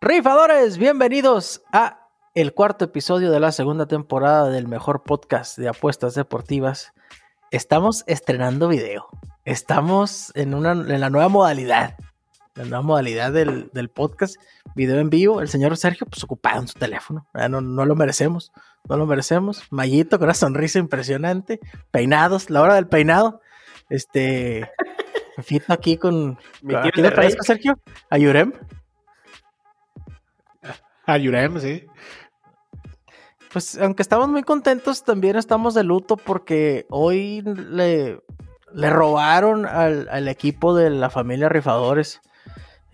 Rifadores, bienvenidos a el cuarto episodio de la segunda temporada del mejor podcast de apuestas deportivas. Estamos estrenando video. Estamos en, una, en la nueva modalidad. La nueva modalidad del, podcast, video en vivo. El señor Sergio, pues ocupado en su teléfono. No, no lo merecemos. No lo merecemos. Mayito con una sonrisa impresionante. Peinados, la hora del peinado. Este. Fito aquí con. ¿A quién le parece, Sergio? ¿A Yurem? A Yurem, sí. Pues aunque estamos muy contentos, también estamos de luto porque hoy le, le robaron al, equipo de la familia Rifadores,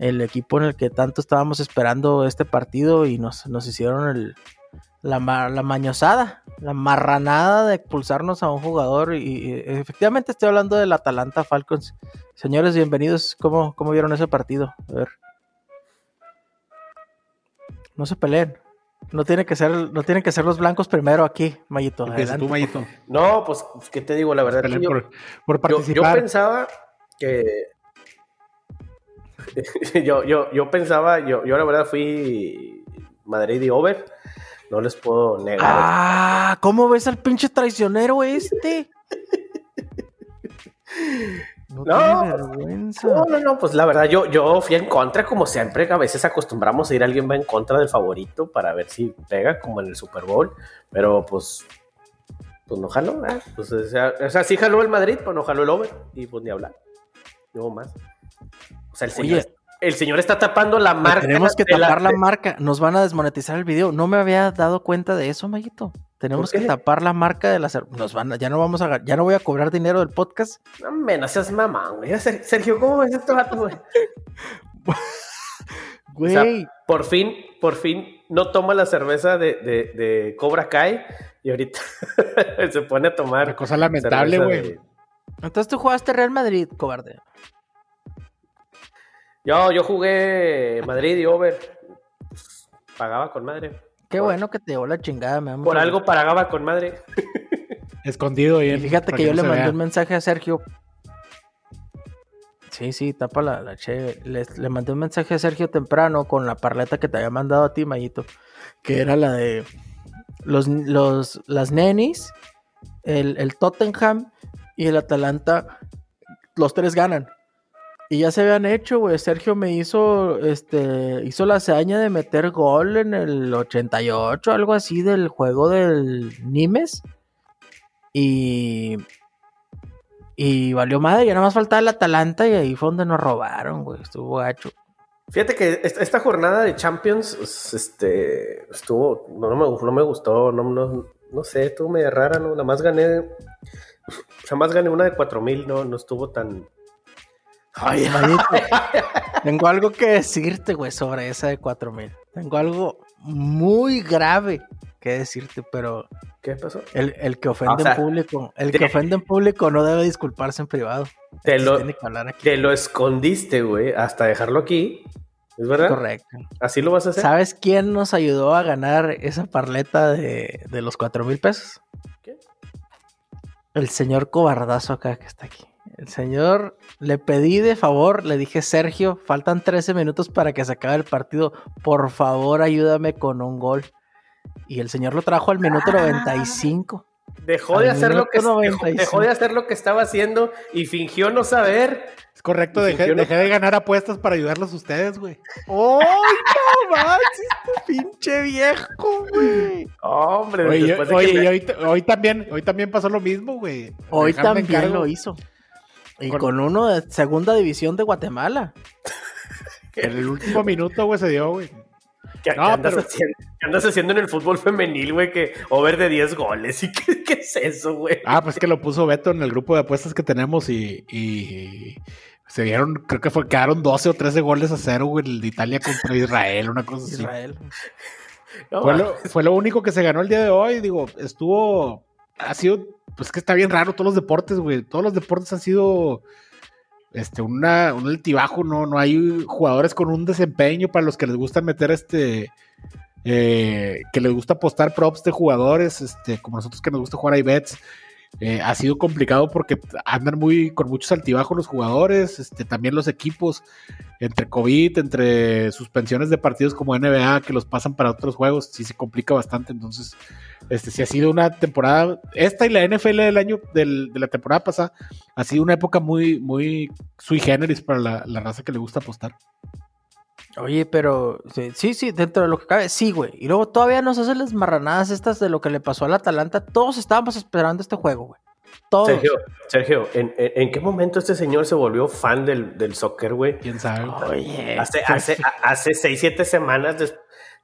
el equipo en el que tanto estábamos esperando este partido y nos, nos hicieron el, la, la mañosada, la marranada de expulsarnos a un jugador. Y, efectivamente estoy hablando del Atalanta Falcons. Señores, bienvenidos. ¿Cómo, cómo vieron ese partido? A ver. No se peleen. No tiene que ser, no tienen que ser los blancos primero aquí, Mayito. Tú, Mayito. No, pues, ¿qué te digo? La verdad yo, por, participar. Yo, pensaba que. yo, yo, yo pensaba, yo, yo la verdad fui Madrid y over. No les puedo negar. Ah, ¿cómo ves al pinche traicionero este? No, no, no, no, pues la verdad, yo, yo fui en contra, como siempre, a veces acostumbramos a ir alguien va en contra del favorito para ver si pega, como en el Super Bowl, pero pues, pues no jaló, ¿eh? pues, o, sea, sí jaló el Madrid, pero no jaló el over, y pues ni hablar, no más. Sea, el señor, el señor está tapando la marca. Tenemos que tapar la, marca, nos van a desmonetizar el video, no me había dado cuenta de eso, Mayito. Tenemos que tapar la marca de la Nos van ya no vamos a ya no voy a cobrar dinero del podcast. No me no seas mamá, güey. Sergio, ¿cómo ves esto güey? güey. por fin, por fin no toma la cerveza de, de, Cobra Kai y ahorita se pone a tomar. Una cosa lamentable, güey. Entonces tú jugaste Real Madrid, cobarde. Yo, yo jugué Madrid y over. Pagaba con madre. Qué bueno que te dio la chingada, me Por algo pagaba con madre. Escondido y, fíjate que yo le mandé un mensaje a Sergio. Sí, sí, tapa la, la che. Le, mandé un mensaje a Sergio temprano con la parleta que te había mandado a ti, Mayito. Que era la de los, los, las nenis, el, el Tottenham y el Atalanta. Los tres ganan. Y ya se habían hecho, güey. Sergio me hizo, este, hizo la hazaña de meter gol en el 88, algo así del juego del Nimes. Y, y valió madre, ya nada más faltaba el Atalanta y ahí fue donde nos robaron, güey. Estuvo gacho. Fíjate que esta jornada de Champions, pues, este, estuvo, no, me, no me gustó, no, no, no sé, estuvo medio rara, ¿no? Nada más gané, nada más gané una de 4000, no, no estuvo tan, Oye, tengo algo que decirte, güey, sobre esa de 4000. Tengo algo muy grave que decirte, pero. ¿Qué pasó? El, que ofende en público. El que ofende en público no debe disculparse en privado. Te lo, te lo escondiste, güey, hasta dejarlo aquí. ¿Es verdad? Correcto. ¿Así lo vas a hacer? ¿Sabes quién nos ayudó a ganar esa parleta de, de los 4 mil pesos? ¿Qué? El señor cobardazo acá que está aquí. El señor, le pedí de favor, le dije, Sergio, faltan 13 minutos para que se acabe el partido. Por favor, ayúdame con un gol. Y el señor lo trajo al minuto 95. Ah. Dejó de, hacer lo que, dejó, de hacer lo que estaba haciendo y fingió no saber. Es correcto, dejé, de ganar apuestas para ayudarlos a ustedes, güey. ¡Ay, no manches, pinche viejo, güey! Hombre, oye, oye hoy, también, hoy también pasó lo mismo, güey. Hoy también lo hizo. Y con, uno de segunda división de Guatemala. en el último minuto, güey, se dio, güey. ¿Qué, andas haciendo, en el fútbol femenil, güey? Que over de 10 goles. ¿Y qué, es eso, güey? Ah, pues que lo puso Beto en el grupo de apuestas que tenemos y, se dieron, creo que fue, quedaron 12 o 13 goles a cero, güey, el de Italia contra Israel, una cosa así. Israel. fue, lo, fue lo único que se ganó el día de hoy, digo, estuvo, ha sido pues que está bien raro todos los deportes, güey. Todos los deportes han sido este, una, un altibajo, ¿no? No hay jugadores con un desempeño para los que les gusta meter este eh, que les gusta apostar props de jugadores, este, como nosotros que nos gusta jugar a bets, eh, ha sido complicado porque andan muy con muchos altibajos los jugadores, este, también los equipos, entre COVID, entre suspensiones de partidos como NBA que los pasan para otros juegos, sí se complica bastante. Entonces, este sí ha sido una temporada, esta y la NFL del año, de la temporada pasada, ha sido una época muy, muy sui generis para la, la raza que le gusta apostar. Oye, pero sí, sí, dentro de lo que cabe, sí, güey. Y luego todavía nos hacen las marranadas estas de lo que le pasó al Atalanta. Todos estábamos esperando este juego, güey. Todos. Sergio, Sergio ¿en, en, qué momento este señor se volvió fan del, del soccer, güey? ¿Quién sabe? Oye. Hace, hace, hace seis, siete semanas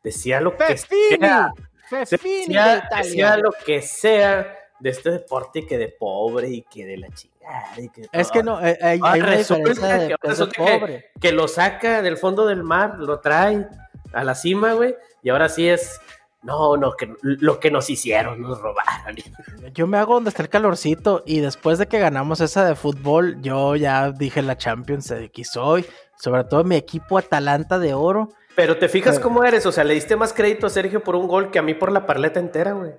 decía lo que sea. Decía, decía lo que sea de este deporte que de pobre y que de la chingada. es que no, eh, hay, hay que, Que, lo saca del fondo del mar, lo trae a la cima, güey, y ahora sí es. No, no, que lo que nos hicieron, nos robaron. Yo me hago donde está el calorcito y después de que ganamos esa de fútbol, yo ya dije la Champions de aquí soy, sobre todo mi equipo Atalanta de oro. Pero te fijas cómo eres, o sea, le diste más crédito a Sergio por un gol que a mí por la parleta entera, güey.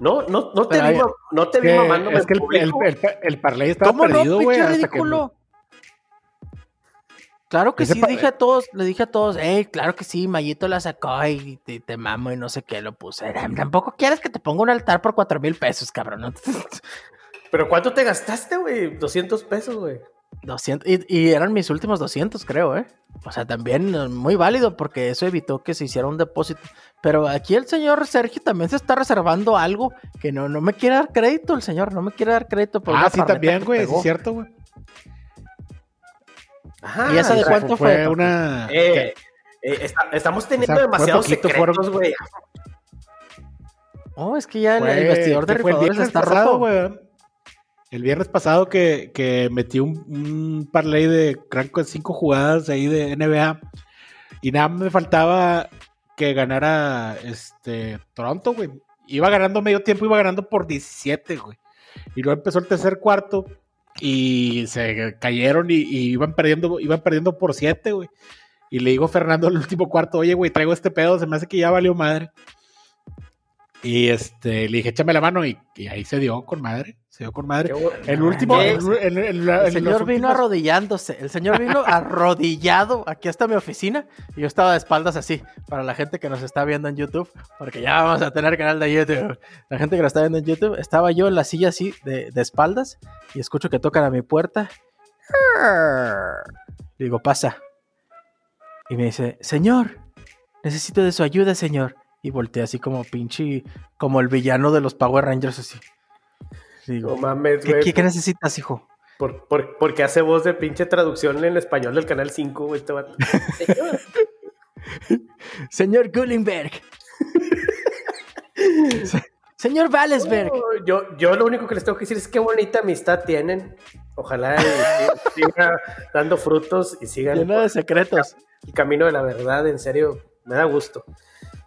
No, no, no te vi, no te vi mamando. Es que el, el, el, el, parlay estaba perdido, güey. ridículo. Claro que sí, dije a todos, le dije a todos, hey, claro que sí, Mayito la sacó y te, mamo y no sé qué, lo puse. Tampoco quieres que te ponga un altar por cuatro mil pesos, cabrón. Pero ¿cuánto te gastaste, güey? 200 pesos, güey. 200, y, eran mis últimos 200, creo, ¿eh? O sea, también eh, muy válido porque eso evitó que se hiciera un depósito. Pero aquí el señor Sergio también se está reservando algo que no, no me quiere dar crédito, el señor, no me quiere dar crédito. Por ah, sí, también, güey, es cierto, güey. Ajá. ¿Y esa de cuánto fue? una... Eh, eh, estamos teniendo demasiados secretos, güey. Oh, es que ya el investigador de rifadores está roto. güey. El viernes pasado que, que metí un, un parlay de cranco de cinco jugadas ahí de NBA y nada me faltaba que ganara este Toronto, güey. Iba ganando medio tiempo, iba ganando por 17, güey. Y luego empezó el tercer cuarto y se cayeron y, iban perdiendo, iban perdiendo por 7, güey. Y le digo a Fernando el último cuarto, oye, güey, traigo este pedo, se me hace que ya valió madre. Y este, le dije, échame la mano y, ahí se dio con madre. Se dio con madre. El último. El, señor vino arrodillándose. El señor vino arrodillado aquí hasta mi oficina. Y yo estaba de espaldas así. Para la gente que nos está viendo en YouTube. Porque ya vamos a tener canal de YouTube. La gente que nos está viendo en YouTube. Estaba yo en la silla así, de, de espaldas. Y escucho que tocan a mi puerta. Digo, pasa. Y me dice, Señor, necesito de su ayuda, señor. Y volteé así como pinche, como el villano de los Power Rangers así. Digo, mames, ¿qué, ¿qué, necesitas, hijo? Por, porque hace voz de pinche traducción en español del canal 5, güey, este Señor. Señor Gullenberg. Señor Valesberg. yo, yo lo único que les tengo que decir es qué bonita amistad tienen. Ojalá siga dando frutos y sigan. Lleno de secretos. El camino de la verdad, en serio, me da gusto.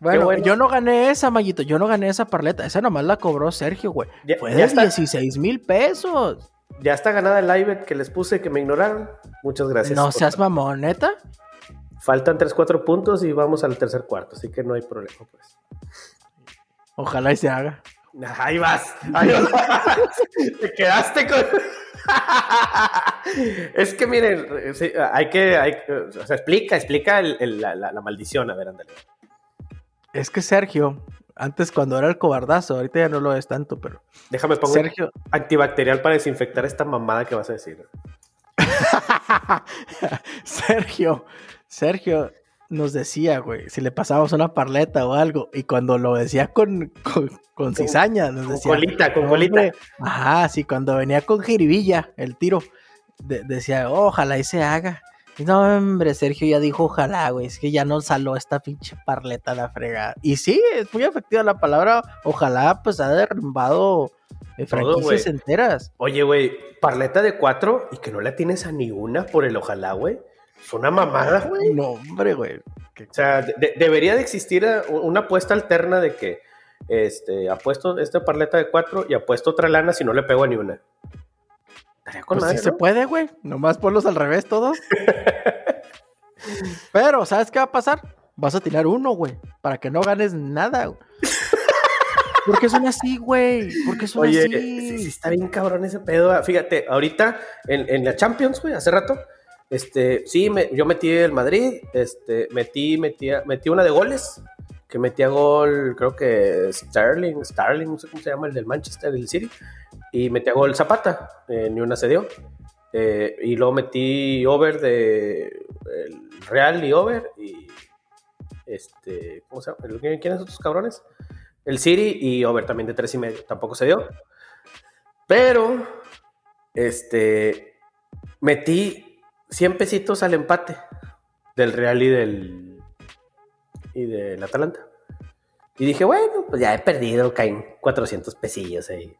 Bueno, yo no gané esa, Mayito. Yo no gané esa parleta. Esa nomás la cobró Sergio, güey. Fue de 16 mil pesos. Ya está ganada el live que les puse que me ignoraron. Muchas gracias. No seas mamón, neta. Faltan 3, 4 puntos y vamos al tercer cuarto, así que no hay problema, pues. Ojalá y se haga. Ahí vas. Ahí vas. Te quedaste con. es que miren, hay que. Hay, o sea, explica, explica la, la maldición. A ver, ándale. Es que Sergio, antes cuando era el cobardazo, ahorita ya no lo es tanto, pero. Déjame poner Sergio... antibacterial para desinfectar esta mamada que vas a decir. Sergio, Sergio nos decía, güey, si le pasábamos una parleta o algo, y cuando lo decía con, con, cizaña, nos decía. Con colita, con colita. Ajá, sí, cuando venía con jiribilla, el tiro, decía, ojalá y se haga. No, hombre, Sergio ya dijo ojalá, güey. Es que ya no saló esta pinche parleta la frega. Y sí, es muy efectiva la palabra. Ojalá, pues ha derrumbado eh, franquicias enteras. Oye, güey, parleta de cuatro y que no la tienes a ni una por el ojalá, güey. Es una mamada, güey. No, hombre, güey. O sea, debería de existir eh, una apuesta alterna de que este, apuesto esta parleta de cuatro y apuesto otra lana si no le pego a ni una. Pues sí se puede, güey. Nomás ponlos al revés todos. Pero, ¿sabes qué va a pasar? vas a tirar uno, güey, para que no ganes nada. Güey. ¿Por qué son así, güey? ¿Por qué son Oye, así? Sí, está bien cabrón ese pedo. Fíjate, ahorita en, en la Champions, güey, hace rato, este, sí, me, yo metí el Madrid, este, metí, metí, metí una de goles, que metía gol, creo que Sterling, Starling, no sé cómo se llama, el del Manchester, del City, y metía gol Zapata, eh, ni una se dio. Eh, y luego metí over de el Real y over, y este, ¿cómo se llama? ¿Quiénes son estos cabrones? El City y over también de tres y medio, tampoco se dio. Pero, este, metí 100 pesitos al empate del Real y del y del Atalanta. Y dije, bueno, pues ya he perdido, caen 400 pesillos ahí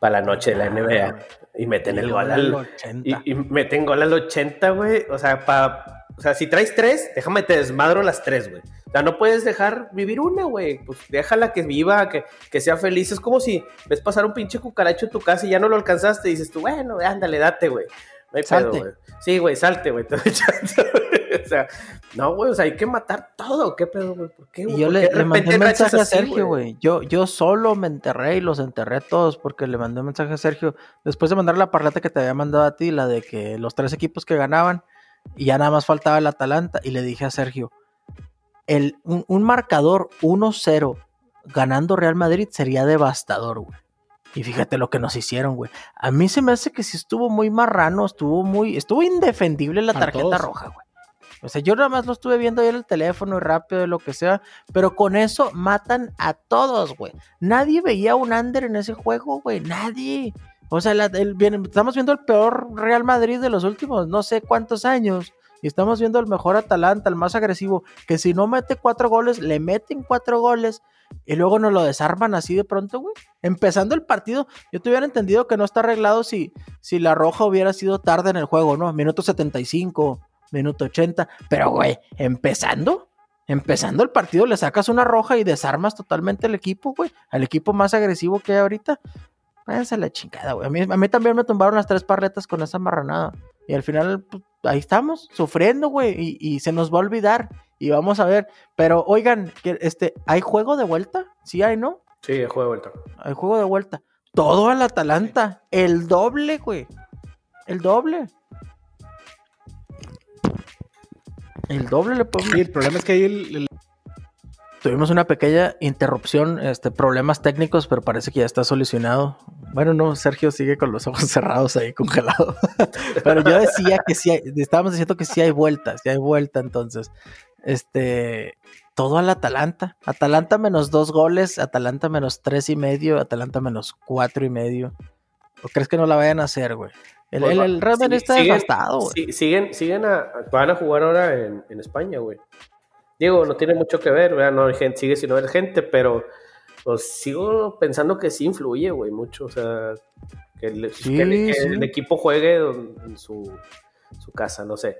para la noche de la NBA. Y meten el gol al 80. Y, y, meten gol al 80, güey. O sea, para o sea, si traes tres, déjame te desmadro las tres, güey. O sea, no puedes dejar vivir una, güey. Pues déjala que viva, que, que sea feliz. Es como si ves pasar un pinche cucaracho en tu casa y ya no lo alcanzaste. Y dices tú, bueno, ándale, date, güey. No hay salte. pedo, güey. Sí, güey, salte, güey. o sea, no, güey, o sea, hay que matar todo. ¿Qué pedo, güey? ¿Por qué, güey? Yo le, le, mandé un mensaje a Sergio, güey. Yo, yo solo me enterré y los enterré todos porque le mandé un mensaje a Sergio. Después de mandar la parleta que te había mandado a ti, la de que los tres equipos que ganaban y ya nada más faltaba el Atalanta. Y le dije a Sergio, el, un, un marcador 1-0 ganando Real Madrid sería devastador, güey. Y fíjate lo que nos hicieron, güey. A mí se me hace que sí estuvo muy marrano, estuvo muy, estuvo indefendible la tarjeta roja, güey. O sea, yo nada más lo estuve viendo ahí en el teléfono y rápido lo que sea, pero con eso matan a todos, güey. Nadie veía un under en ese juego, güey, nadie. O sea, estamos viendo el peor Real Madrid de los últimos no sé cuántos años. Y estamos viendo el mejor Atalanta, el más agresivo, que si no mete cuatro goles, le meten cuatro goles y luego nos lo desarman así de pronto, güey. Empezando el partido, yo te hubiera entendido que no está arreglado si, si la roja hubiera sido tarde en el juego, ¿no? Minuto 75, minuto 80. Pero, güey, empezando, empezando el partido, le sacas una roja y desarmas totalmente el equipo, güey. Al equipo más agresivo que hay ahorita. Váyanse a la chingada, güey. A mí, a mí también me tumbaron las tres parletas con esa marranada. Y al final, pues, ahí estamos, sufriendo, güey. Y, y, se nos va a olvidar. Y vamos a ver. Pero, oigan, este, ¿hay juego de vuelta? Sí hay, ¿no? Sí, hay juego de vuelta. Hay juego de vuelta. Todo al Atalanta. El doble, güey. El doble. El doble le podemos. Sí, el problema es que ahí el, el... Tuvimos una pequeña interrupción, este, problemas técnicos, pero parece que ya está solucionado. Bueno, no, Sergio sigue con los ojos cerrados ahí, congelado. pero yo decía que sí, hay, estábamos diciendo que sí hay vueltas, sí hay vuelta entonces. Este, todo al Atalanta. Atalanta menos dos goles, Atalanta menos tres y medio, Atalanta menos cuatro y medio. ¿O crees que no la vayan a hacer, güey? El, el, el Real Madrid está siguen, devastado, güey. sí, siguen, siguen a, van a jugar ahora en, en España, güey. Digo, no tiene mucho que ver, ¿verdad? No hay gente, sigue sin haber gente, pero pues sigo pensando que sí influye, güey, mucho. O sea, que el, Sí, que el- que sí. el equipo juegue en su, su casa, no sé.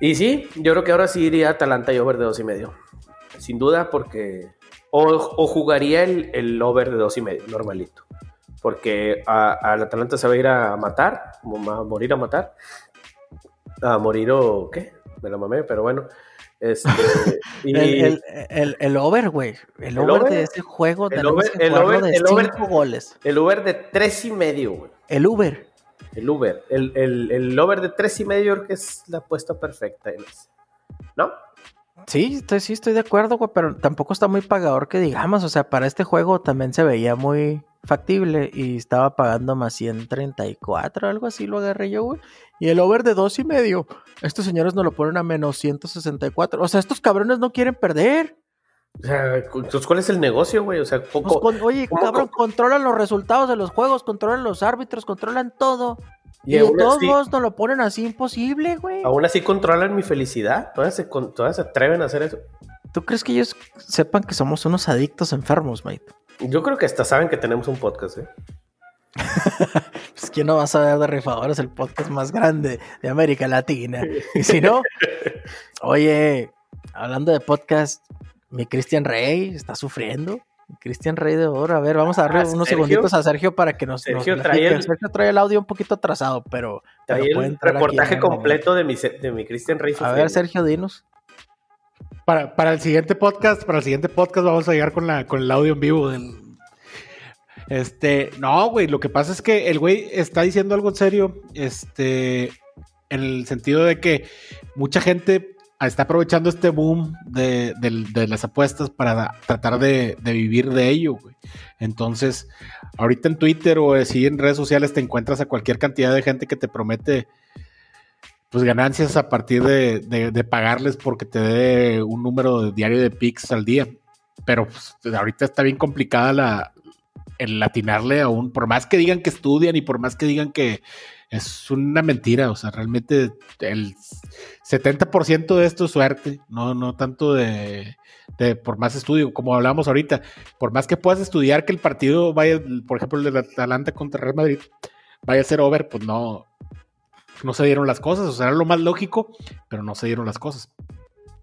Y sí, yo creo que ahora sí iría a Atalanta y over de dos y medio. Sin duda, porque. O, o jugaría el, el over de dos y medio, normalito. Porque al Atalanta se va a ir a matar, a morir a matar. A morir o qué, me la mamé, pero bueno. Este, y El, el, el, el over, güey. El, ¿El over, over? de ese juego El over- que el over- de el over- goles. el over de tres y medio, güey. El Uber. El Uber. El, over de tres y medio creo que es la apuesta perfecta. ¿No? Sí, estoy, sí, estoy de acuerdo, güey, pero tampoco está muy pagador que digamos. O sea, para este juego también se veía muy factible y estaba pagando más 134, algo así lo agarré yo, güey. Y el over de dos y medio. Estos señores nos lo ponen a menos 164. O sea, estos cabrones no quieren perder. O sea, entonces, ¿cuál es el negocio, güey? O sea, Pues poco. con- oye, ¿cómo- cabrón, controlan los resultados de los juegos, controlan los árbitros, controlan todo. Y, Y de aún todos así- nos lo ponen así imposible, güey. Aún así controlan mi felicidad. Todas se, todas se atreven a hacer eso. ¿Tú crees que ellos sepan que somos unos adictos enfermos, mate? Yo creo que hasta saben que tenemos un podcast, ¿eh? Pues quién no va a saber de rifadores, el podcast más grande de América Latina. Y si no, oye, hablando de podcast, mi Cristian Rey está sufriendo. Cristian Rey de oro. A ver, vamos a darle Ah, unos Sergio. segunditos a Sergio para que nos. Sergio nos trae el- Sergio trae el audio un poquito atrasado, pero. Trae el reportaje completo de mi, de mi Christian Rey. A ver, Sergio, dinos. Para, para el siguiente podcast, para el siguiente podcast vamos a llegar con, la, con el audio en vivo del, este, no, güey, lo que pasa es que el güey está diciendo algo en serio, este, en el sentido de que mucha gente está aprovechando este boom de, las apuestas para tratar de, vivir de ello, güey. Entonces, ahorita en Twitter o así en redes sociales te encuentras a cualquier cantidad de gente que te promete pues ganancias a partir de, pagarles porque te dé un número diario de pics al día. Pero pues, ahorita está bien complicada la, el latinarle a un, por más que digan que estudian y por más que digan que es una mentira, o sea, realmente el 70% de esto es suerte, no, no tanto de, por más estudio, como hablábamos ahorita, por más que puedas estudiar que el partido vaya, por ejemplo, el de Atalanta contra Real Madrid, vaya a ser over, pues no, no se dieron las cosas, o sea, era lo más lógico, pero no se dieron las cosas.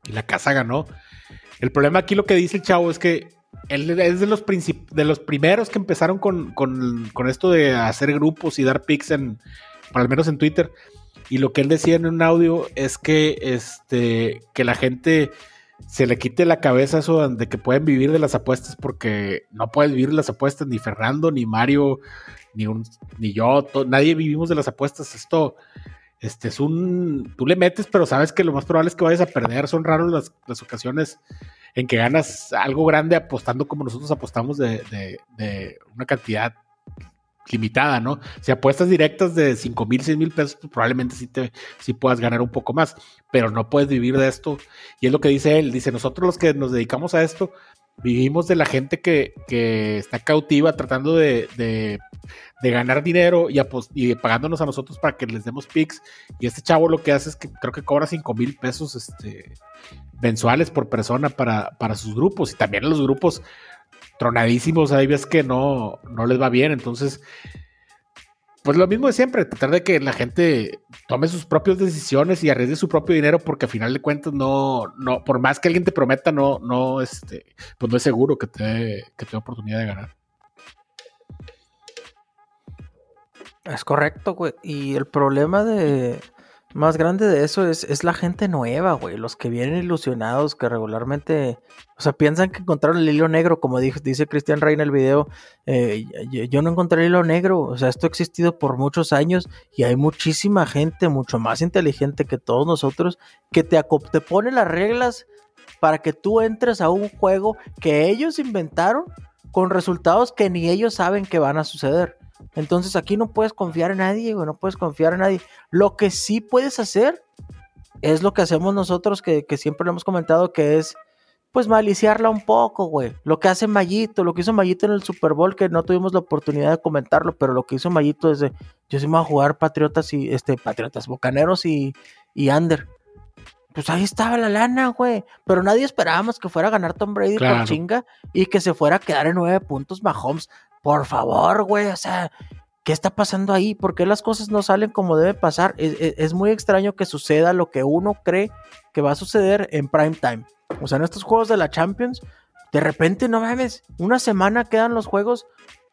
Y la casa ganó. El problema aquí lo que dice el chavo es que él es de los, de los primeros que empezaron con, esto de hacer grupos y dar pics en, al menos en Twitter. Y lo que él decía en un audio es que, este, que la gente se le quite la cabeza eso de que pueden vivir de las apuestas porque no puedes vivir de las apuestas ni Fernando, ni Mario, ni, un, ni yo, nadie vivimos de las apuestas. Esto este es un, tú le metes, pero sabes que lo más probable es que vayas a perder. Son raros las, las ocasiones en que ganas algo grande apostando como nosotros apostamos de, de, una cantidad limitada, ¿no? Si apuestas directas de 5 mil, 6 mil pesos, pues probablemente sí, te, sí puedas ganar un poco más, pero no puedes vivir de esto. Y es lo que dice él, dice, nosotros los que nos dedicamos a esto, vivimos de la gente que, que está cautiva tratando de, de, ganar dinero y, y, pagándonos a nosotros para que les demos pics. Y este chavo lo que hace es que creo que cobra 5 mil pesos este, mensuales por persona para, para sus grupos. Y también los grupos tronadísimos, hay veces que no, no les va bien. Entonces, pues lo mismo de siempre, tratar de que la gente tome sus propias decisiones y arriesgue su propio dinero, porque al final de cuentas no, no, por más que alguien te prometa, no, no, este, pues no es seguro que te, que te oportunidad de ganar. Es correcto, güey. Y el problema de, más grande de eso es, es la gente nueva, güey. Los que vienen ilusionados, que regularmente, o sea, piensan que encontraron el hilo negro, como dice Cristian Rey en el video. Eh, yo, no encontré el hilo negro, o sea, esto ha existido por muchos años y hay muchísima gente, mucho más inteligente que todos nosotros, que te, te pone las reglas para que tú entres a un juego que ellos inventaron con resultados que ni ellos saben que van a suceder. Entonces aquí no puedes confiar en nadie, güey, no puedes confiar en nadie. Lo que sí puedes hacer es lo que hacemos nosotros, que, siempre lo hemos comentado, que es pues maliciarla un poco, güey. Lo que hace Mayito, lo que hizo Mayito en el Super Bowl, que no tuvimos la oportunidad de comentarlo, pero lo que hizo Mayito es de, yo sí me voy a jugar Patriotas y, este, Patriotas, Bocaneros y, y Under. Pues ahí estaba la lana, güey. Pero nadie esperábamos que fuera a ganar Tom Brady por chinga y que se fuera a quedar en nueve puntos Mahomes. Por favor, güey, o sea, ¿qué está pasando ahí? ¿Por qué las cosas no salen como debe pasar? Es, muy extraño que suceda lo que uno cree que va a suceder en prime time. O sea, en estos juegos de la Champions, de repente, no mames, una semana quedan los juegos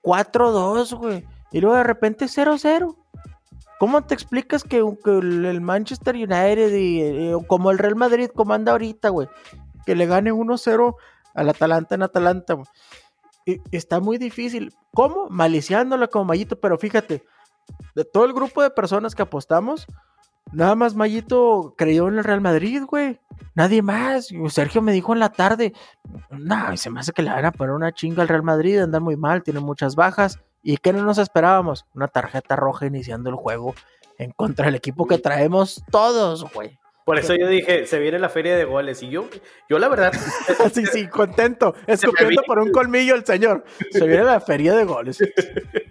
4-2, güey. Y luego de repente 0-0. ¿Cómo te explicas que, el Manchester United y eh, como el Real Madrid comanda ahorita, güey? Que le gane 1-0 al Atalanta en Atalanta, güey está muy difícil. ¿Cómo? Maliciándola como Mayito, pero fíjate, de todo el grupo de personas que apostamos, nada más Mayito creyó en el Real Madrid, güey. Nadie más. Sergio me dijo en la tarde, no, se me hace que le van a poner una chinga al Real Madrid, andan muy mal, tienen muchas bajas. ¿Y qué no nos esperábamos? Una tarjeta roja iniciando el juego en contra del equipo que traemos todos, güey. Por eso yo dije, se viene la feria de goles. Y yo, yo la verdad. sí, sí, contento. Escupiendo por un colmillo el señor. Se viene la feria de goles.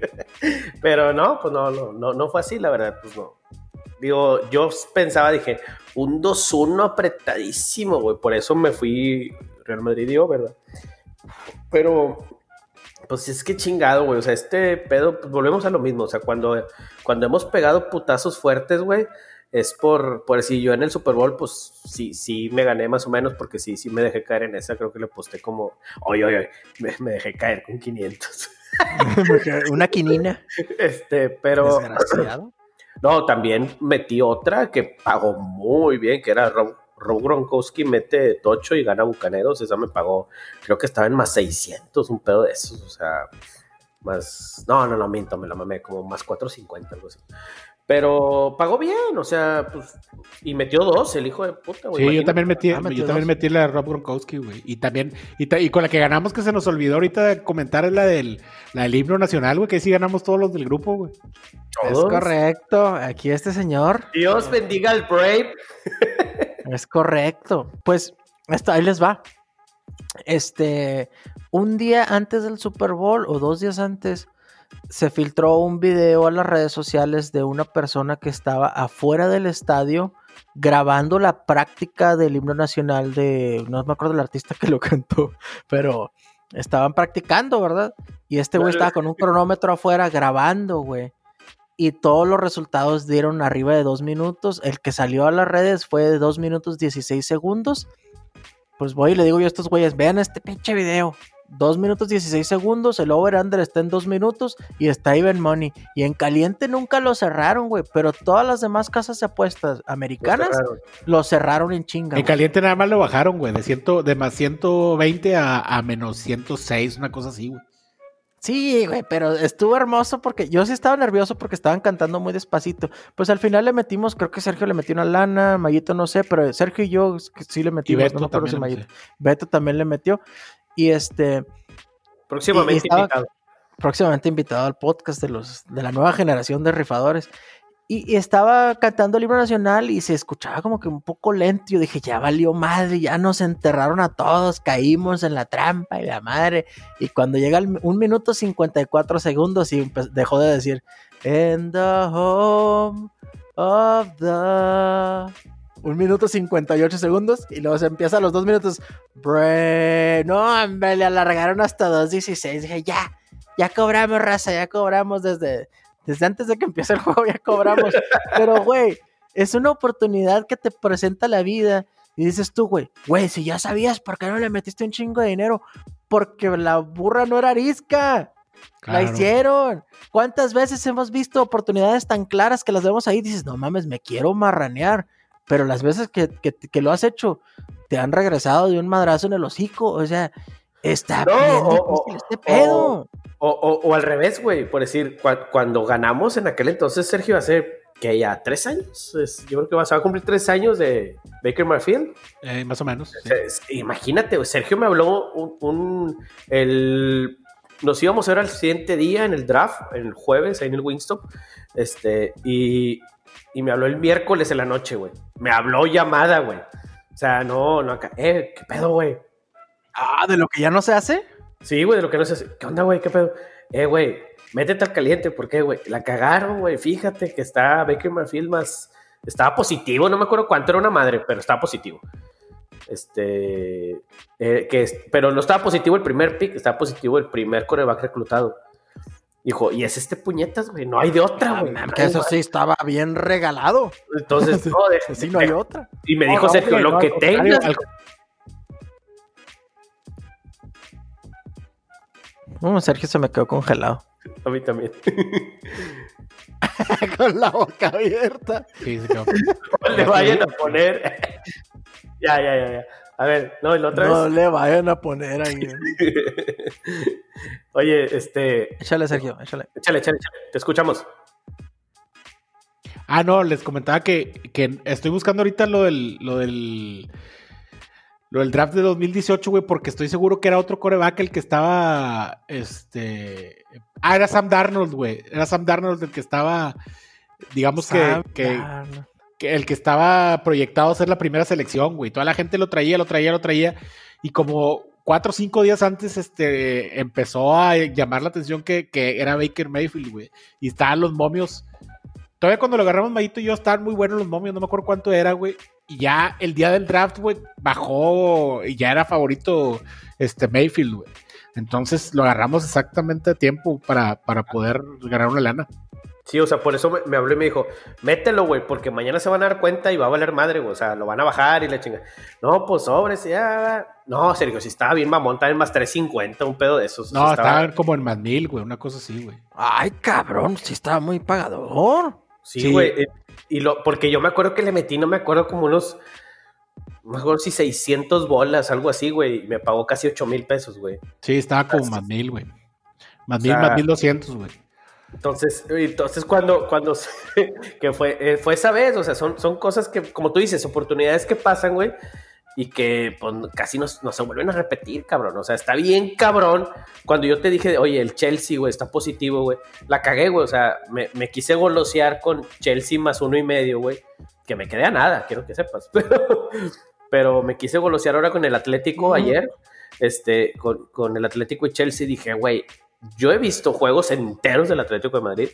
Pero no, pues no, no, no, no fue así, la verdad, pues no. Digo, yo pensaba, dije, un 2-1 apretadísimo, güey. Por eso me fui Real Madrid, yo, ¿verdad? Pero, pues es que chingado, güey. O sea, este pedo, pues volvemos a lo mismo. O sea, cuando, cuando hemos pegado putazos fuertes, güey es por, por si yo en el Super Bowl, pues sí, sí me gané más o menos, porque sí, sí me dejé caer en esa, creo que le posté como, oye, oye, me, dejé caer con 500. Una quinina. Este, pero... No, también metí otra que pagó muy bien, que era Rob Gronkowski mete tocho y gana Bucaneros, esa me pagó, creo que estaba en más 600, un pedo de esos, o sea, más, no, no, no, miento, me la mamé, como más 450, algo así. Pero pagó bien, o sea, pues, y metió dos, el hijo de puta, güey. Sí, yo también metí, ah, yo también metí la de Rob Gronkowski, güey. Y también, y, con la que ganamos que se nos olvidó ahorita comentar es la del, la del himno nacional, güey, que sí ganamos todos los del grupo, güey. Es correcto, aquí este señor. Dios bendiga al Brave. es correcto. Pues, esto, ahí les va. Este, un día antes del Super Bowl o dos días antes, se filtró un video a las redes sociales de una persona que estaba afuera del estadio grabando la práctica del himno nacional de, no me acuerdo del artista que lo cantó, pero estaban practicando, ¿verdad? Y este güey estaba con un cronómetro afuera grabando, güey. Y todos los resultados dieron arriba de dos minutos. El que salió a las redes fue de dos minutos 16 segundos. Pues voy y le digo yo a estos güeyes, vean este pinche video. 2 minutos 16 segundos, el over-under está en 2 minutos y está even money. Y en caliente nunca lo cerraron, güey, pero todas las demás casas de apuestas americanas lo cerraron, en chinga. En caliente nada más lo bajaron, güey, de, ciento, de más 120 a, a menos 106, una cosa así, güey. Sí, güey, pero estuvo hermoso porque yo sí estaba nervioso porque estaban cantando muy despacito. Pues al final le metimos, creo que Sergio le metió una lana, Mayito no sé, pero Sergio y yo sí le metimos. no Beto también le metió. Y este. Próximamente invitado. Próximamente invitado al podcast de los de la nueva generación de rifadores. Y, estaba cantando el libro nacional y se escuchaba como que un poco lento. Yo dije, ya valió madre, ya nos enterraron a todos, caímos en la trampa y la madre. Y cuando llega el, un minuto 54 segundos y dejó de decir, In the home of the un minuto 58 segundos y luego se empieza a los dos minutos. no, hombre, le alargaron hasta 2.16. Dije, ya, ya cobramos, raza, ya cobramos desde, desde antes de que empiece el juego, ya cobramos. Pero, güey, es una oportunidad que te presenta la vida. Y dices tú, güey, güey, si ya sabías, ¿por qué no le metiste un chingo de dinero? Porque la burra no era arisca. La hicieron. ¿Cuántas veces hemos visto oportunidades tan claras que las vemos ahí? Dices, no mames, me quiero marranear pero las veces que, lo has hecho, te han regresado de un madrazo en el hocico. O sea, está bien o, este pedo. O, al revés, güey, por decir, cuando ganamos en aquel entonces, Sergio, hace que ya tres años, yo creo que va, a cumplir tres años de Baker Mayfield. Eh, más o menos. Imagínate, Sergio me habló un, el, nos íbamos a ver al siguiente día en el draft, el jueves, ahí en el Wingstop, este, y y me habló el miércoles en la noche, güey. Me habló llamada, güey. O sea, no, no acá. Eh, ¿qué pedo, güey? Ah, ¿de lo que ya no se hace? Sí, güey, de lo que no se hace. ¿Qué onda, güey? ¿Qué pedo? Eh, güey, métete al caliente. ¿Por qué, güey? La cagaron, güey. Fíjate que está Baker Mayfield más... Estaba positivo, no me acuerdo cuánto era una madre, pero estaba positivo. Este... Eh, que pero no estaba positivo el primer pick, estaba positivo el primer coreback reclutado. Dijo, y es este puñetas, güey, no hay de otra, güey. que eso sí estaba bien regalado. Entonces, no, sí, no hay otra. Y me dijo Sergio, lo que tengas. Sergio se me quedó congelado. A mí también. Con la boca abierta. Sí, se quedó. No le vayan a poner. ya, ya, ya, ya. A ver, no, y la otra no le vayan a poner ahí. Oye, este. Échale, Sergio, échale. Échale, échale, échale. Te escuchamos. Ah, no, les comentaba que, que estoy buscando ahorita lo del, lo del. Lo del draft de 2018, güey, porque estoy seguro que era otro coreback el que estaba. Este. Ah, era Sam Darnold, güey. Era Sam Darnold el que estaba. Digamos que, que, el que estaba proyectado a ser la primera selección, güey. Toda la gente lo traía, lo traía, lo traía. Y como cuatro o cinco días antes, este, empezó a llamar la atención que, era Baker Mayfield, güey. Y estaban los momios. Todavía cuando lo agarramos Mayito y yo, estaban muy buenos los momios, no me acuerdo cuánto era, güey. Y ya el día del draft, güey, bajó y ya era favorito este Mayfield, güey. Entonces lo agarramos exactamente a tiempo para, para poder ganar una lana. Sí, o sea, por eso me, habló y me dijo, mételo, güey, porque mañana se van a dar cuenta y va a valer madre, güey. O sea, lo van a bajar y la chinga. No, pues sobres, ya. No, Sergio, si estaba bien mamón, estaba en más 350, un pedo de esos. No, estaba... como en más mil, güey, una cosa así, güey. Ay, cabrón, sí estaba muy pagador. Sí, güey. Y lo, porque yo me acuerdo que le metí, no me acuerdo como unos mejor si 600 bolas, algo así, güey, y me pagó casi 8 mil pesos, güey. Sí, estaba como más mil, güey. Más mil, más mil doscientos, güey. Entonces, entonces cuando, cuando que fue, eh, fue esa vez, o sea, son, son cosas que, como tú dices, oportunidades que pasan, güey, y que pues, casi no, se vuelven a repetir, cabrón. O sea, está bien cabrón. Cuando yo te dije, oye, el Chelsea, güey, está positivo, güey, la cagué, güey. O sea, me, me quise golosear con Chelsea más uno y medio, güey, que me quedé a nada, quiero que sepas. Pero, pero me quise golosear ahora con el Atlético ayer, este, con, con el Atlético y Chelsea. Dije, güey, yo he visto juegos enteros del Atlético de Madrid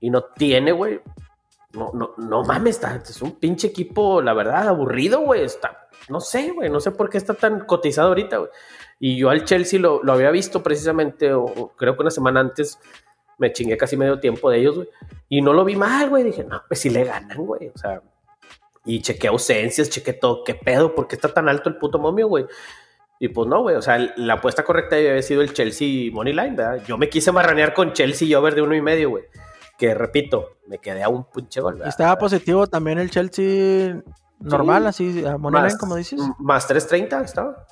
y no tiene, güey. No, no, no mames, está, es un pinche equipo, la verdad, aburrido, güey. Está, no sé, güey, no sé por qué está tan cotizado ahorita, güey. Y yo al Chelsea lo, lo había visto precisamente, o, creo que una semana antes me chingué casi medio tiempo de ellos, güey. Y no lo vi mal, güey. Dije, no, pues sí le ganan, güey. O sea, y chequé ausencias, chequé todo. ¿Qué pedo? ¿Por qué está tan alto el puto momio, güey? Y pues no, güey, o sea, la apuesta correcta debe haber sido el Chelsea Money Line, ¿verdad? Yo me quise marranear con Chelsea y over de uno y medio, güey. Que repito, me quedé a un pinche gol. ¿verdad? Estaba positivo también el Chelsea normal, así, a Money Line, como dices. Más 3.30 estaba.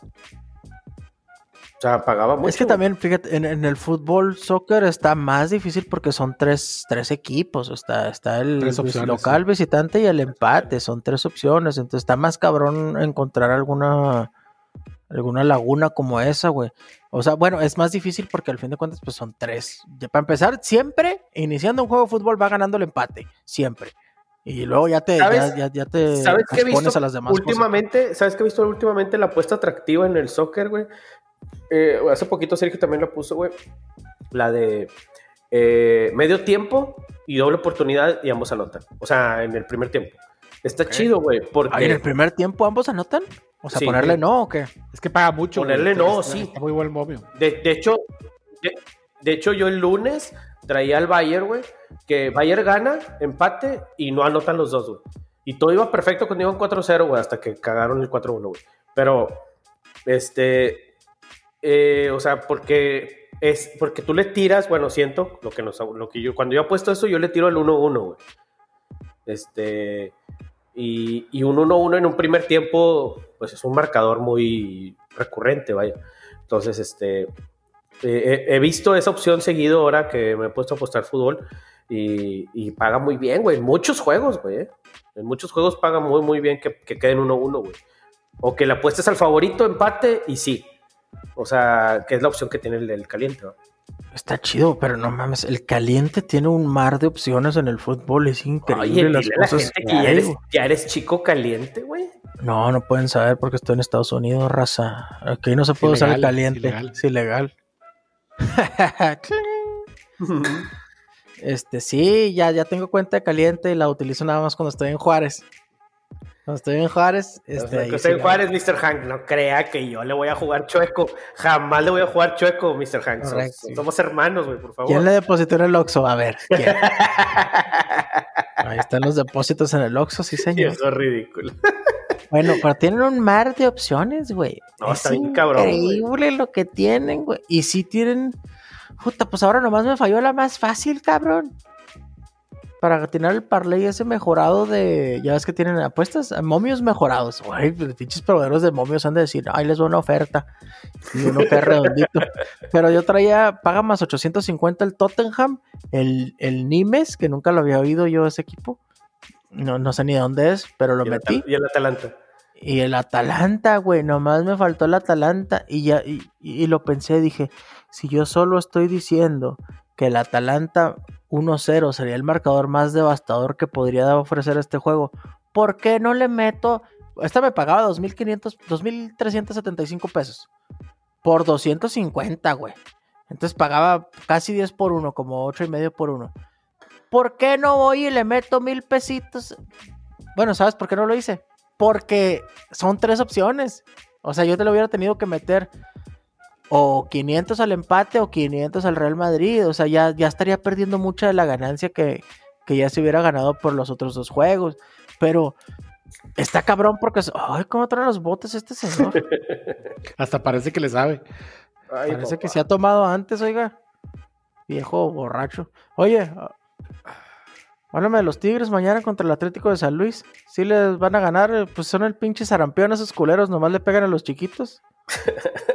O sea, pagaba mucho. Es que también, fíjate, en, el fútbol, soccer está más difícil porque son tres, tres equipos. Está, está el local, visitante y el empate. Son tres opciones. Entonces está más cabrón encontrar alguna alguna laguna como esa, güey. O sea, bueno, es más difícil porque al fin de cuentas, pues son tres. para empezar, siempre, iniciando un juego de fútbol, va ganando el empate. Siempre. Y luego ya te, ya, ya, te ¿sabes qué he visto a las demás últimamente, ¿Sabes qué he visto últimamente la apuesta atractiva en el soccer, güey? Eh, hace poquito Sergio también lo puso, güey. La de eh, medio tiempo y doble oportunidad y ambos anotan. O sea, en el primer tiempo. Está chido, güey. Porque... ¿En el primer tiempo ambos anotan? O sea, ponerle no o qué? Es que paga mucho. Ponerle no, sí. Está muy buen momio. De, hecho, de, hecho, yo el lunes traía al Bayern, güey, que Bayern gana, empate y no anotan los dos, güey. Y todo iba perfecto cuando iban 4-0, güey, hasta que cagaron el 4-1, güey. Pero, este, eh, o sea, porque es porque tú le tiras, bueno, siento lo que nos, lo que yo, cuando yo apuesto eso, yo le tiro el 1-1, güey. Este, y, un 1-1 en un primer tiempo, pues es un marcador muy recurrente, vaya. Entonces, este, he, visto esa opción seguido ahora que me he puesto a apostar fútbol y, paga muy bien, güey. En muchos juegos, güey. ¿eh? En muchos juegos paga muy, muy bien que, que queden 1-1, güey. O que le apuestes al favorito, empate y sí. O sea, que es la opción que tiene el del caliente, ¿no? Está chido, pero no mames, el caliente tiene un mar de opciones en el fútbol, es increíble las cosas que, ya, eres, chico caliente, güey. No, no pueden saber porque estoy en Estados Unidos, raza. Aquí no se puede usar el caliente, es ilegal. este, sí, ya, ya tengo cuenta de caliente y la utilizo nada más cuando estoy en Juárez. Cuando estoy en Juárez. Este, estoy en Juárez, Mr. Hank. No crea que yo le voy a jugar chueco. Jamás le voy a jugar chueco, Mr. Hank. Somos, hermanos, güey, por favor. ¿Quién le depositó en el Oxxo? A ver. Ahí están los depósitos en el Oxxo, sí, señor. Eso es ridículo. Bueno, pero tienen un mar de opciones, güey. No, está bien cabrón. Increíble lo que tienen, güey. Y sí tienen. Puta, pues ahora nomás me falló la más fácil, cabrón para tener el parlay ese mejorado de. Ya ves que tienen apuestas, momios mejorados. Güey, pues, pinches proveedores de momios han de decir, ay, les doy una oferta. Y uno queda redondito. Pero yo traía, paga más 850 el Tottenham, el, el Nimes, que nunca lo había oído yo ese equipo. No, no sé ni de dónde es, pero lo metí. y el Atalanta. Y el Atalanta, güey, nomás me faltó el Atalanta. Y ya, y, y lo pensé, dije, si yo solo estoy diciendo que el Atalanta 1-0 sería el marcador más devastador que podría ofrecer este juego. ¿Por qué no le meto? Esta me pagaba 2.500, 2.375 pesos. Por 250, güey. Entonces pagaba casi 10 por 1, como 8 y medio por 1. ¿Por qué no voy y le meto mil pesitos? Bueno, ¿sabes por qué no lo hice? Porque son tres opciones. O sea, yo te lo hubiera tenido que meter o 500 al empate o 500 al Real Madrid. O sea, ya, ya estaría perdiendo mucha de la ganancia que, ya se hubiera ganado por los otros dos juegos. Pero está cabrón porque. Ay, ¿cómo trae los botes este señor? Hasta parece que le sabe. parece que se ha tomado antes, oiga. Viejo borracho. Oye, Háblame de los Tigres mañana contra el Atlético de San Luis. Si les van a ganar, pues son el pinche sarampión esos culeros, nomás le pegan a los chiquitos.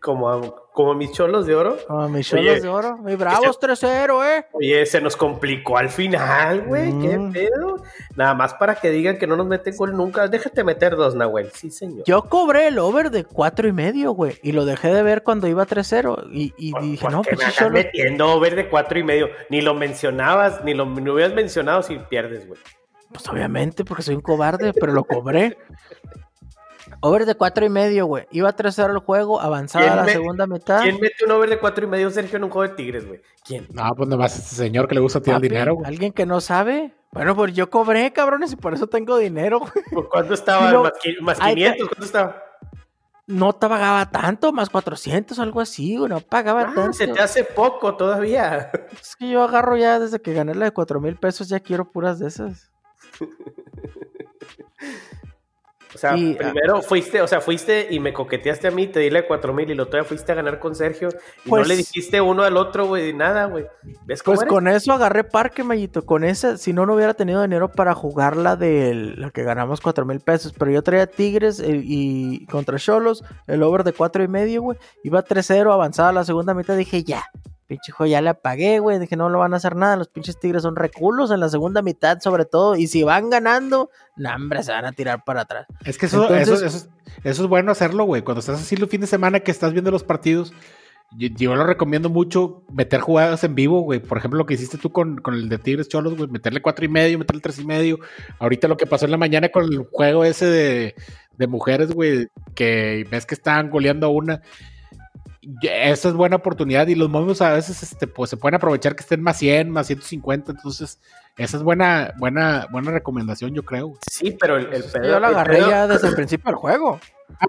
como, como mis cholos de oro. Como mis cholos de oro. Muy bravos 3-0, eh. Oye, se nos complicó al final, güey. ¿Qué mm. pedo? Nada más para que digan que no nos meten gol nunca. Déjate meter dos, Nahuel. Sí, señor. Yo cobré el over de cuatro y medio, güey. Y lo dejé de ver cuando iba 3-0. Y, y dije, no, pues me estás metiendo over de cuatro y medio. Ni lo mencionabas, ni lo hubieras mencionado si pierdes, güey. Pues obviamente, porque soy un cobarde, pero lo cobré. Over de cuatro y medio, güey. Iba a 3-0 el juego, avanzaba a la segunda mitad. ¿Quién mete un over de cuatro y medio, Sergio, en un juego de Tigres, güey? ¿Quién? No, pues nomás ese señor que le gusta tirar dinero, güey. Alguien que no sabe. Bueno, pues yo cobré, cabrones, y por eso tengo dinero. ¿Cuánto estaba? más, 500, ¿cuánto estaba? No te pagaba tanto, más 400, algo así, güey. No pagaba ah, tanto. Se te hace poco todavía. Es que yo agarro ya desde que gané la de 4 mil pesos, ya quiero puras de esas. O sea, ah, primero fuiste, o sea, fuiste y me coqueteaste a mí, te di la cuatro mil y lo todavía fuiste a ganar con Sergio y no le pues dijiste uno al otro, güey, nada, güey. ¿Ves cómo Pues con eso agarré parque, Mayito. Con esa, si no, no hubiera tenido dinero para jugar la de la que ganamos cuatro mil pesos. Pero yo traía Tigres eh, y, contra Cholos, el over de cuatro y medio, güey. Iba 3-0, avanzada la segunda mitad, dije ya, Pinche hijo, ya le apagué, güey. Dije, no lo van a hacer nada. Los pinches tigres son reculos en la segunda mitad, sobre todo. Y si van ganando, nah, hombre, se van a tirar para atrás. Es que eso, eso, eso, es bueno hacerlo, güey. Cuando estás así el fin de semana que estás viendo los partidos, yo, lo recomiendo mucho meter jugadas en vivo, güey. Por ejemplo, lo que hiciste tú con, con el de Tigres Cholos, güey. Meterle cuatro y medio, meterle tres y medio. Ahorita lo que pasó en la mañana con el juego ese de, de mujeres, güey, que ves que estaban goleando a una esa es buena oportunidad y los momios a veces este, pues, se pueden aprovechar que estén más 100, más 150, entonces esa es buena, buena, buena recomendación, yo creo. Sí, pero el, Yo la agarré ya desde el principio del juego. Ah,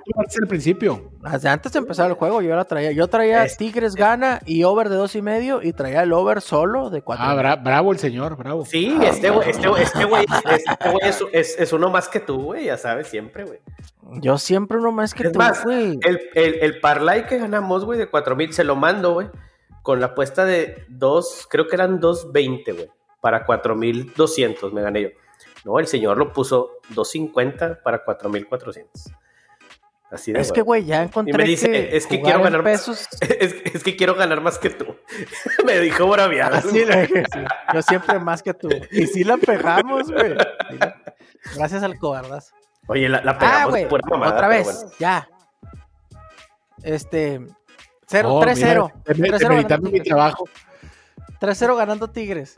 principio. Desde antes de empezar el juego, yo la traía. Yo traía Tigres gana y over de dos y medio y traía el over solo de cuatro. Ah, bravo el señor, bravo. Sí, este güey, este, este güey, este es, es, uno más que tú, güey, ya sabes, siempre, güey. Yo siempre uno más que tú, güey. El, el, el parlay que ganamos, güey, de cuatro mil, se lo mando, güey, con la apuesta de dos, creo que eran dos veinte, güey, para cuatro mil doscientos me gané yo. No, el señor lo puso 250 para 4400 es que, güey, ya encontré. Y me dice, es que quiero ganar pesos. Es, que quiero ganar más que tú. me dijo braviado. Así Yo siempre más que tú. Y sí la pegamos, güey. Gracias al cobardas. Oye, la, la pegamos ah, por mamada, Otra vez, ya. Este. 0, 3-0. 3-0 mi trabajo. 3-0 ganando Tigres.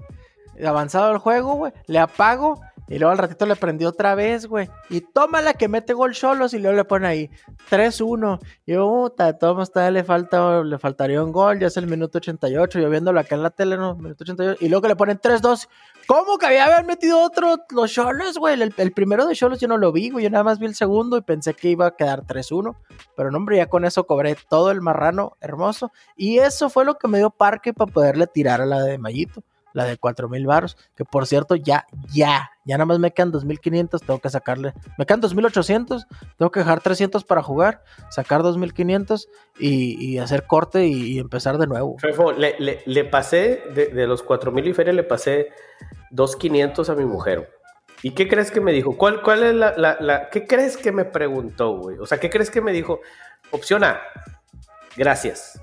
Avanzado el juego, güey. Le apago y luego al ratito le prendió otra vez, güey. Y tómala que mete gol solos y luego le pone ahí 3-1. Y puta, Tomás todavía le falta, le faltaría un gol, ya es el minuto 88. Yo viéndolo acá en la tele, no, minuto 88. Y luego le ponen 3-2. ¿Cómo que había metido otro los Cholos, güey? El, primero de Cholos yo no lo vi, güey. Yo nada más vi el segundo y pensé que iba a quedar 3-1. Pero no, hombre, ya con eso cobré todo el marrano hermoso. Y eso fue lo que me dio parque para poderle tirar a la de Mayito la de 4000 baros, que por cierto ya, ya, ya nada más me quedan 2500, tengo que sacarle, me quedan 2800, tengo que dejar 300 para jugar, sacar 2500 y, y hacer corte y, empezar de nuevo. le, le, pasé de, los 4000 y feria, le pasé 2500 a mi mujer. ¿Y qué crees que me dijo? ¿Cuál, cuál es la, la, ¿Qué crees que me preguntó, güey? O sea, ¿qué crees que me dijo? Opción A, gracias.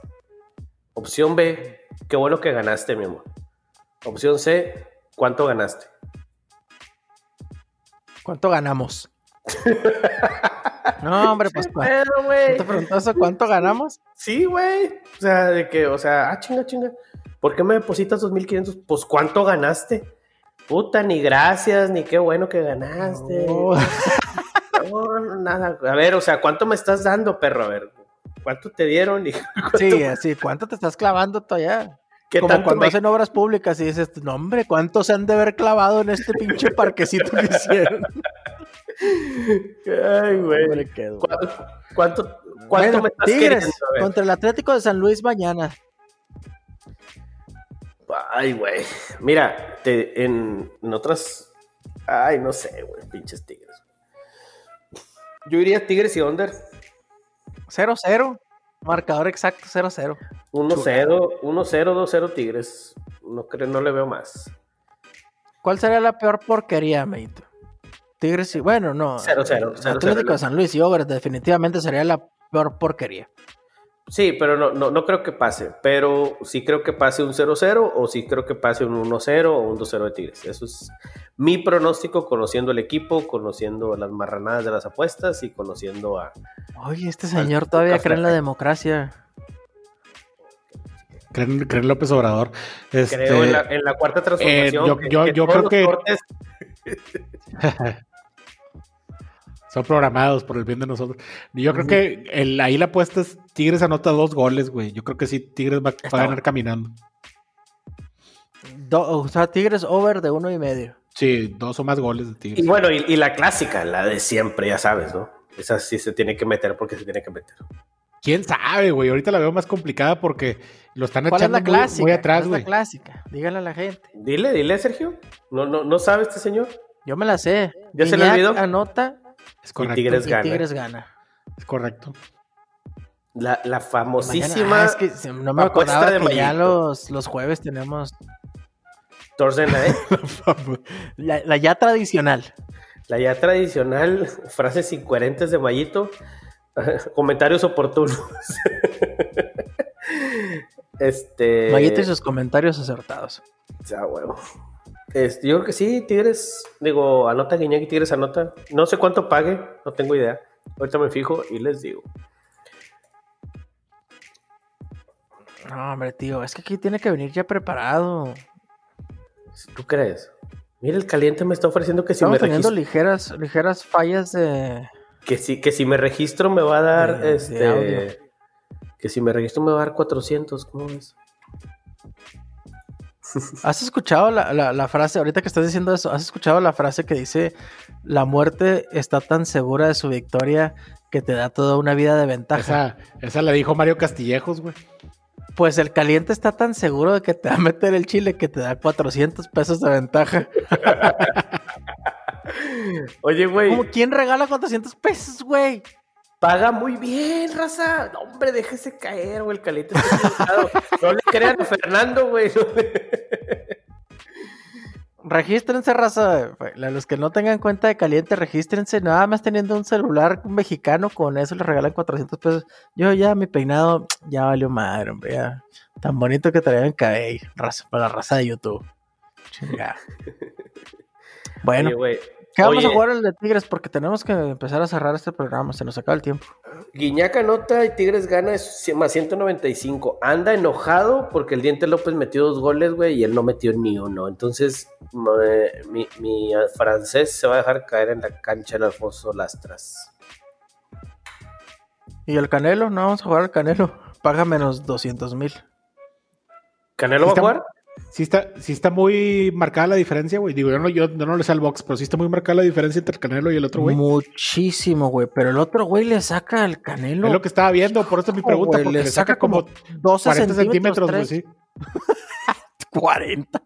Opción B, qué bueno que ganaste, mi amor. Opción C, ¿cuánto ganaste? ¿Cuánto ganamos? no, hombre, pues. ¿Te preguntaste cuánto ganamos? Sí, güey. O sea, de que, o sea, ah, chinga, chinga. ¿Por qué me depositas 2.500? Pues, ¿cuánto ganaste? Puta, ni gracias, ni qué bueno que ganaste. No. nada. A ver, o sea, ¿cuánto me estás dando, perro? A ver, ¿cuánto te dieron? Sí, sí, ¿cuánto te estás clavando todavía? Como cuando hacen obras públicas y dices, no hombre, ¿cuánto se han de haber clavado en este pinche parquecito que hicieron? Ay, güey. ¿Cuánto, cuánto, me estás Tigres, contra el Atlético de San Luis mañana. Ay, güey. Mira, en, en, otras. Ay, no sé, güey. Pinches Tigres. Yo iría Tigres y Under. 0-0. Marcador exacto 0-0. 1-0, 1-0, 2-0 Tigres. No creo, no le veo más. ¿Cuál sería la peor porquería, Meito? Tigres y. Bueno, no. 0-0. Atlético de San Luis y Ogres definitivamente sería la peor porquería. Sí, pero no, no, no creo que pase. Pero sí creo que pase un 0-0 o sí creo que pase un 1-0 o un 2-0 de Tigres. Eso es mi pronóstico, conociendo el equipo, conociendo las marranadas de las apuestas y conociendo a. Oye, este señor todavía cree en la democracia. Creen, creen López Obrador. Este, creo en la, cuarta transformación. Eh, yo, yo, creo que. Son programados por el bien de nosotros. Yo creo que el, ahí la apuesta es Tigres anota dos goles, güey. Yo creo que sí, Tigres va, a ganar caminando. o sea, Tigres over de uno y medio. Sí, dos o más goles de Tigres. Y bueno, y, la clásica, la de siempre, ya sabes, ¿no? Esa sí se tiene que meter porque se tiene que meter. ¿Quién sabe, güey? Ahorita la veo más complicada porque lo están echando muy, atrás, güey. la clásica? Dígale a la gente. Dile, dile, Sergio. ¿No, no, no sabe este señor? Yo me la sé. ¿Ya se le olvidó? Anota es correcto. Tigres gana. Tigres gana. Es correcto. La, la famosísima. Ah, es que no me acordaba de que ya los, los jueves tenemos. Thursday Night. la, la, ya tradicional. La ya tradicional, frases incoherentes de Mayito, comentarios oportunos. este. Mayito y sus comentarios acertados. Ya, huevo. Este, yo creo que sí, Tigres, digo, anota Guiñac y Tigres anota. No sé cuánto pague, no tengo idea. Ahorita me fijo y les digo. No, hombre, tío, es que aquí tiene que venir ya preparado. ¿Tú crees? Mira, el caliente me está ofreciendo que si me teniendo ligeras, ligeras fallas de. Que si, que si me registro me va a dar este. que si me registro me va a dar 400, ¿cómo ves? ¿Has escuchado la, frase, ahorita que estás diciendo eso, has escuchado la frase que dice, la muerte está tan segura de su victoria que te da toda una vida de ventaja? Esa, esa la dijo Mario Castillejos, güey. Pues el caliente está tan seguro de que te va a meter el chile que te da 400 pesos de ventaja. Oye, güey. ¿Quién regala 400 pesos, güey? Paga muy bien, raza. No, hombre, déjese caer, güey. El caliente está No le crean a Fernando, güey. regístrense, raza. A los que no tengan cuenta de caliente, regístrense. Nada más teniendo un celular mexicano, con eso les regalan 400 pesos. Yo ya, mi peinado, ya valió madre, hombre. Ya. Tan bonito que traían cabello, raza, para la raza de YouTube. Chinga. Bueno. ¿Qué vamos a jugar el de Tigres? Porque tenemos que empezar a cerrar este programa, se nos acaba el tiempo. Guiñaca nota y Tigres gana es más 195. Anda enojado porque el Diente López metió dos goles, güey, y él no metió ni uno. Entonces, mi, mi, francés se va a dejar caer en la cancha del Alfonso Lastras. ¿Y el Canelo? No vamos a jugar al Canelo. Paga menos 200 mil. ¿Canelo va a jugar? Sí está, sí está muy marcada la diferencia, güey. Digo, yo no, yo no le sé al box, pero sí está muy marcada la diferencia entre el Canelo y el otro güey. Muchísimo, güey. Pero el otro güey le saca al Canelo. Es lo que estaba viendo, por eso es mi pregunta, porque le, saca, como 12 40 centímetros, güey, sí. 40,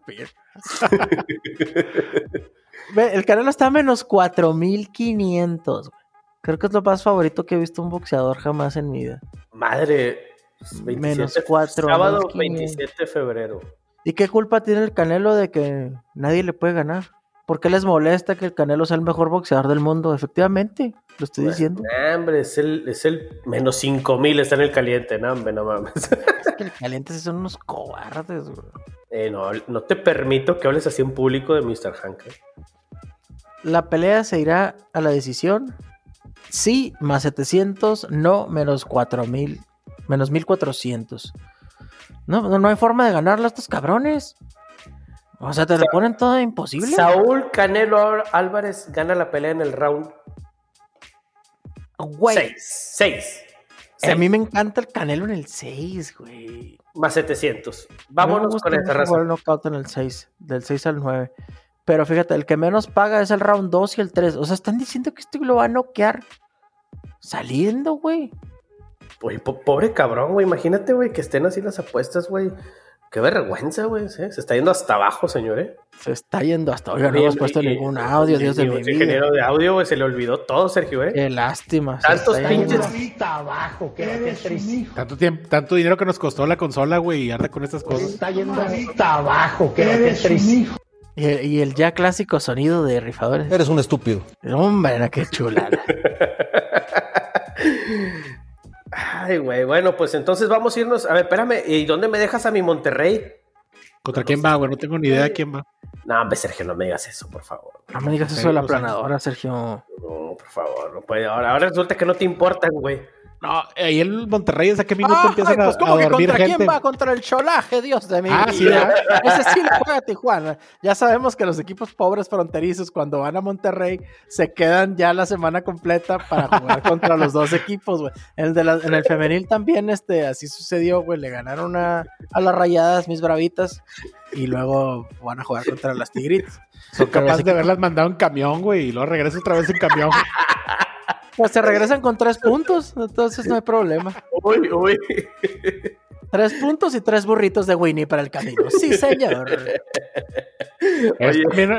el Canelo está a menos 4500, güey. Creo que es lo más favorito que he visto un boxeador jamás en mi vida. Madre, 27, menos 4. Sábado 27 de febrero. ¿Y qué culpa tiene el Canelo de que nadie le puede ganar? ¿Por qué les molesta que el Canelo sea el mejor boxeador del mundo? Efectivamente, lo estoy diciendo. hombre, es el, es el menos 5000, está en el caliente, no, hombre, no mames. Es que el caliente son unos cobardes, güey. Eh, no, no te permito que hables así en público de Mr. Hank. ¿eh? La pelea se irá a la decisión. Sí, más 700, no, menos 4000, menos 1400. No, no hay forma de ganarlo a estos cabrones. O sea, te lo ponen todo imposible. Saúl Canelo Álvarez gana la pelea en el round. Güey. 6. 6. A mí me encanta el Canelo en el 6, güey. Más 700. Vámonos con esta raza. el knockout en el 6, del 6 al 9. Pero fíjate, el que menos paga es el round 2 y el 3. O sea, están diciendo que este lo va a noquear saliendo, güey. Oye, pobre cabrón, güey. Imagínate, güey, que estén así las apuestas, güey. Qué vergüenza, güey. Se está yendo hasta abajo, señor, ¿eh? Se está yendo hasta abajo. no hemos puesto ningún audio, Dios de mi vida. ingeniero de audio, güey, se le olvidó todo, Sergio, ¿eh? Qué lástima. Tantos pinches. abajo, qué triste. Tanto, tiempo, tanto dinero que nos costó la consola, güey, y arde con estas cosas. Está yendo hasta abajo, qué triste. Y, el ya clásico sonido de rifadores. Eres un estúpido. Hombre, qué chulada. Ay, güey. Bueno, pues entonces vamos a irnos. A ver, espérame. ¿Y dónde me dejas a mi Monterrey? ¿Contra quién va, güey? No tengo ni idea de quién va. No, hombre, Sergio, no me digas eso, por favor. No me digas eso de la planadora, Sergio. No, por favor, no puede. Ahora, ahora resulta que no te importan, güey. No, ahí el Monterrey, ¿a qué minuto empiezan pues, a, dormir que contra quién va? Contra el Cholaje, Dios de mi ah, Sí, Ese sí lo juega Tijuana. Ya sabemos que los equipos pobres fronterizos, cuando van a Monterrey, se quedan ya la semana completa para jugar contra los dos equipos, güey. En el, femenil también, este, así sucedió, güey. Le ganaron a, a las rayadas, mis bravitas, y luego van a jugar contra las tigritas. Son capaces de haberlas mandado en camión, güey, y luego regresa otra vez en camión. Pues se regresan con tres puntos, entonces no hay problema. Uy, uy. Tres puntos y tres burritos de Winnie para el camino. Sí, señor.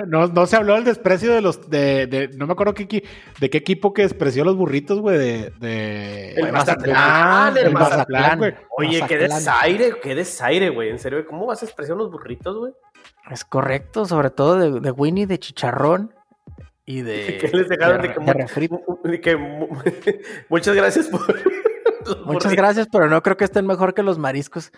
no, se habló del desprecio de los. de, No me acuerdo qué, de qué equipo que despreció los burritos, güey. De, de, el Mazatlán. El Mazatlán, güey. Oye, qué desaire, qué desaire, güey. En serio, ¿cómo vas a despreciar los burritos, güey? Es correcto, sobre todo de, de Winnie, de chicharrón y de. ¿Qué les dejaron de, que, muchas gracias por. Muchas gracias, pero no creo que estén mejor que los mariscos.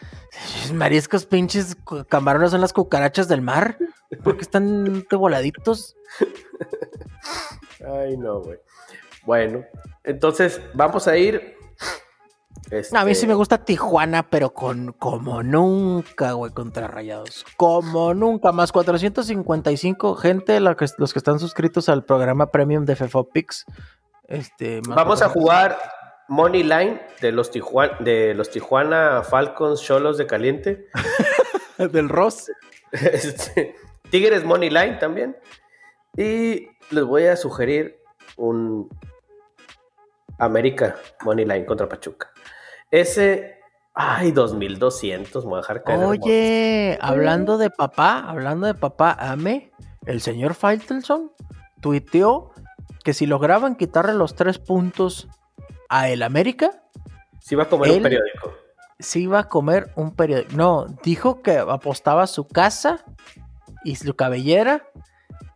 Mariscos, pinches camarones son las cucarachas del mar. Porque están de voladitos. Ay, no, güey. Bueno, entonces vamos a ir a mí sí me este, gusta Tijuana, pero con como nunca, güey, contra Rayados. Como nunca. Más 455 gente, los que están suscritos al programa premium de FefoPix. Este, Vamos a jugar Money Line de los, Tijuana, de los Tijuana Falcons Cholos de Caliente. Del Ross. Este, Tigres Money Line también. Y les voy a sugerir un América Money Line contra Pachuca. Ese, ay, 2200, me voy a dejar caer. Oye, hablando de papá, hablando de papá, Ame, el señor Faitelson tuiteó que si lograban quitarle los tres puntos a el América, sí iba a comer un periódico. Sí iba a comer un periódico. No, dijo que apostaba su casa y su cabellera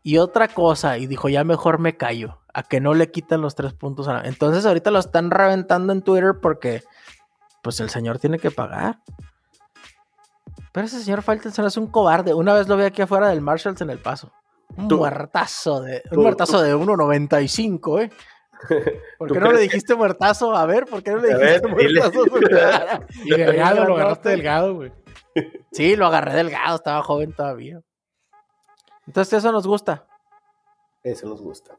y otra cosa. Y dijo, ya mejor me callo. A que no le quitan los tres puntos a la... Entonces ahorita lo están reventando en Twitter porque pues el señor tiene que pagar. Pero ese señor Faltenson es un cobarde. Una vez lo vi aquí afuera del Marshalls en el paso. Un muertazo de, un muertazo de 1.95, ¿eh? ¿Por qué no le dijiste muertazo? A ver, ¿por qué no le dijiste muertazo? y delgado, lo agarraste delgado, güey. Sí, lo agarré delgado, estaba joven todavía. Entonces, eso nos gusta. Eso nos gusta.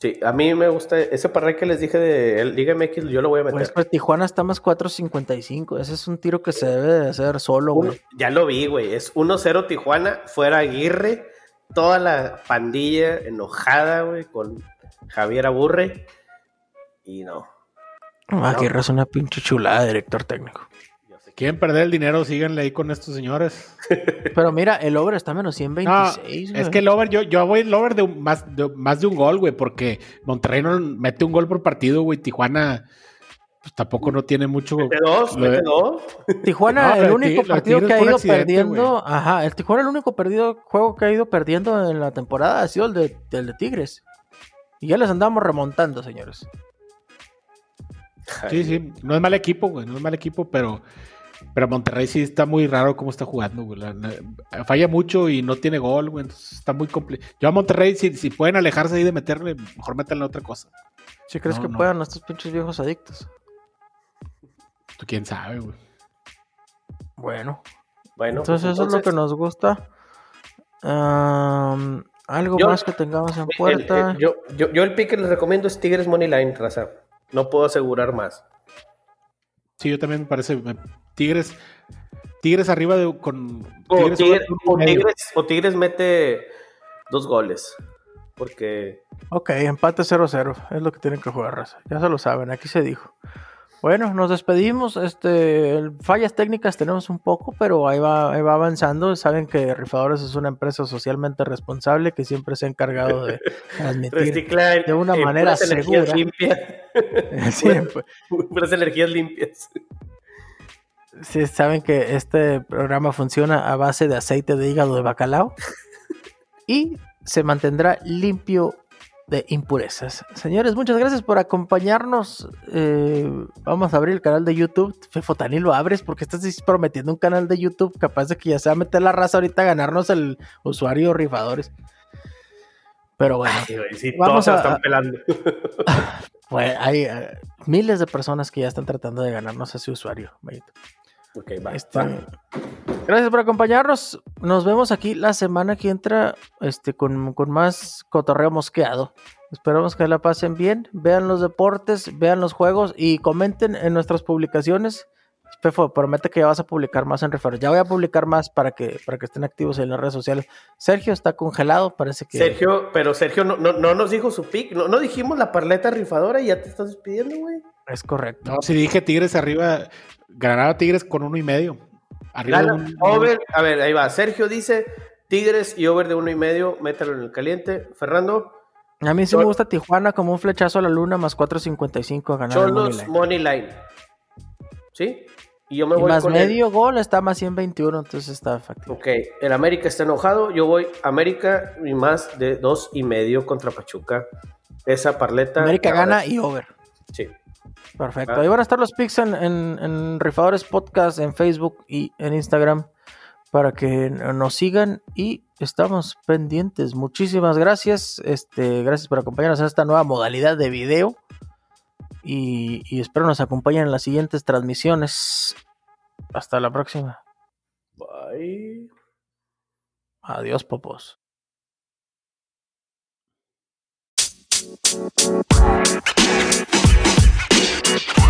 Sí, a mí me gusta ese parray que les dije de Liga MX, yo lo voy a meter. Pues, pues Tijuana está más 4.55. Ese es un tiro que se debe de hacer solo, güey. Ya lo vi, güey. Es 1-0 Tijuana, fuera Aguirre, toda la pandilla enojada, güey, con Javier Aburre. Y no. Aguirre es una pinche chulada de director técnico. Quieren perder el dinero, síganle ahí con estos señores. Pero mira, el over está menos 126. es que el over, yo, yo voy el over de, más, de más de un gol, güey, porque Monterrey no mete un gol por partido, güey. Tijuana pues tampoco no tiene mucho. Mete dos, mete dos. Tijuana, el único partido que ha ido perdiendo. Ajá, el Tijuana, el único perdido, juego que ha ido perdiendo en la temporada ha sido el de, el de Tigres. Y ya les andamos remontando, señores. Sí, sí, no es mal equipo, güey, no es mal equipo, pero pero Monterrey sí está muy raro cómo está jugando, güey. falla mucho y no tiene gol, güey. Entonces está muy complicado. Yo a Monterrey, si, si, pueden alejarse ahí de meterle, mejor métanle otra cosa. ¿Sí crees que puedan estos pinches viejos adictos? Tú quién sabe, güey. Bueno. Bueno. Entonces, eso es lo que nos gusta. algo más que tengamos en puerta. yo, yo, yo, el pick que les recomiendo es Tigres Moneyline, raza. No puedo asegurar más. Sí, yo también me parece. Tigres. Tigres arriba de con. O Tigres, mete dos goles. Porque. Ok, empate 0-0. Es lo que tienen que jugar, raza. Ya se lo saben, aquí se dijo. Bueno, nos despedimos. Este, fallas técnicas tenemos un poco, pero ahí va, ahí va avanzando. Saben que Rifadores es una empresa socialmente responsable que siempre se ha encargado de transmitir de una manera segura. Limpia. Siempre. Puras energías limpias. Sí, saben que este programa funciona a base de aceite de hígado de bacalao y se mantendrá limpio de impurezas. Señores, muchas gracias por acompañarnos. Eh, vamos a abrir el canal de YouTube. Fefotani, lo abres porque estás prometiendo un canal de YouTube capaz de que ya se va a meter la raza ahorita a ganarnos el usuario rifadores. Pero bueno, vamos a, están pelando. hay eh, miles de personas que ya están tratando de ganarnos ese usuario. Ok, va. Este, gracias por acompañarnos. Nos vemos aquí la semana que entra este, con, más cotorreo mosqueado. Esperamos que la pasen bien. Vean los deportes, vean los juegos y comenten en nuestras publicaciones. Pefo, promete que ya vas a publicar más en referencia. Ya voy a publicar más para que, para que estén activos en las redes sociales. Sergio está congelado, parece que. Sergio, pero Sergio no, no, nos dijo su pick. No, no dijimos la parleta rifadora y ya te estás despidiendo, güey. Es correcto. No, si dije Tigres arriba, ganará Tigres con uno y medio. Arriba over, a ver, ahí va. Sergio dice Tigres y over de uno y medio, mételo en el caliente. Fernando. A mí sí me gusta Tijuana como un flechazo a la luna más 4.55 a ganar. Cholos money line. ¿Sí? Y yo me voy más medio gol está más 121, entonces está factible. Ok, el América está enojado. Yo voy América y más de dos y medio contra Pachuca. Esa parleta. América gana y over. Sí. Perfecto. Ah. Ahí van a estar los pics en, Rifadores Podcast, en Facebook y en Instagram para que nos sigan y estamos pendientes. Muchísimas gracias. Este, gracias por acompañarnos en esta nueva modalidad de video. Y, y espero nos acompañen en las siguientes transmisiones. Hasta la próxima. Bye. Adiós, popos.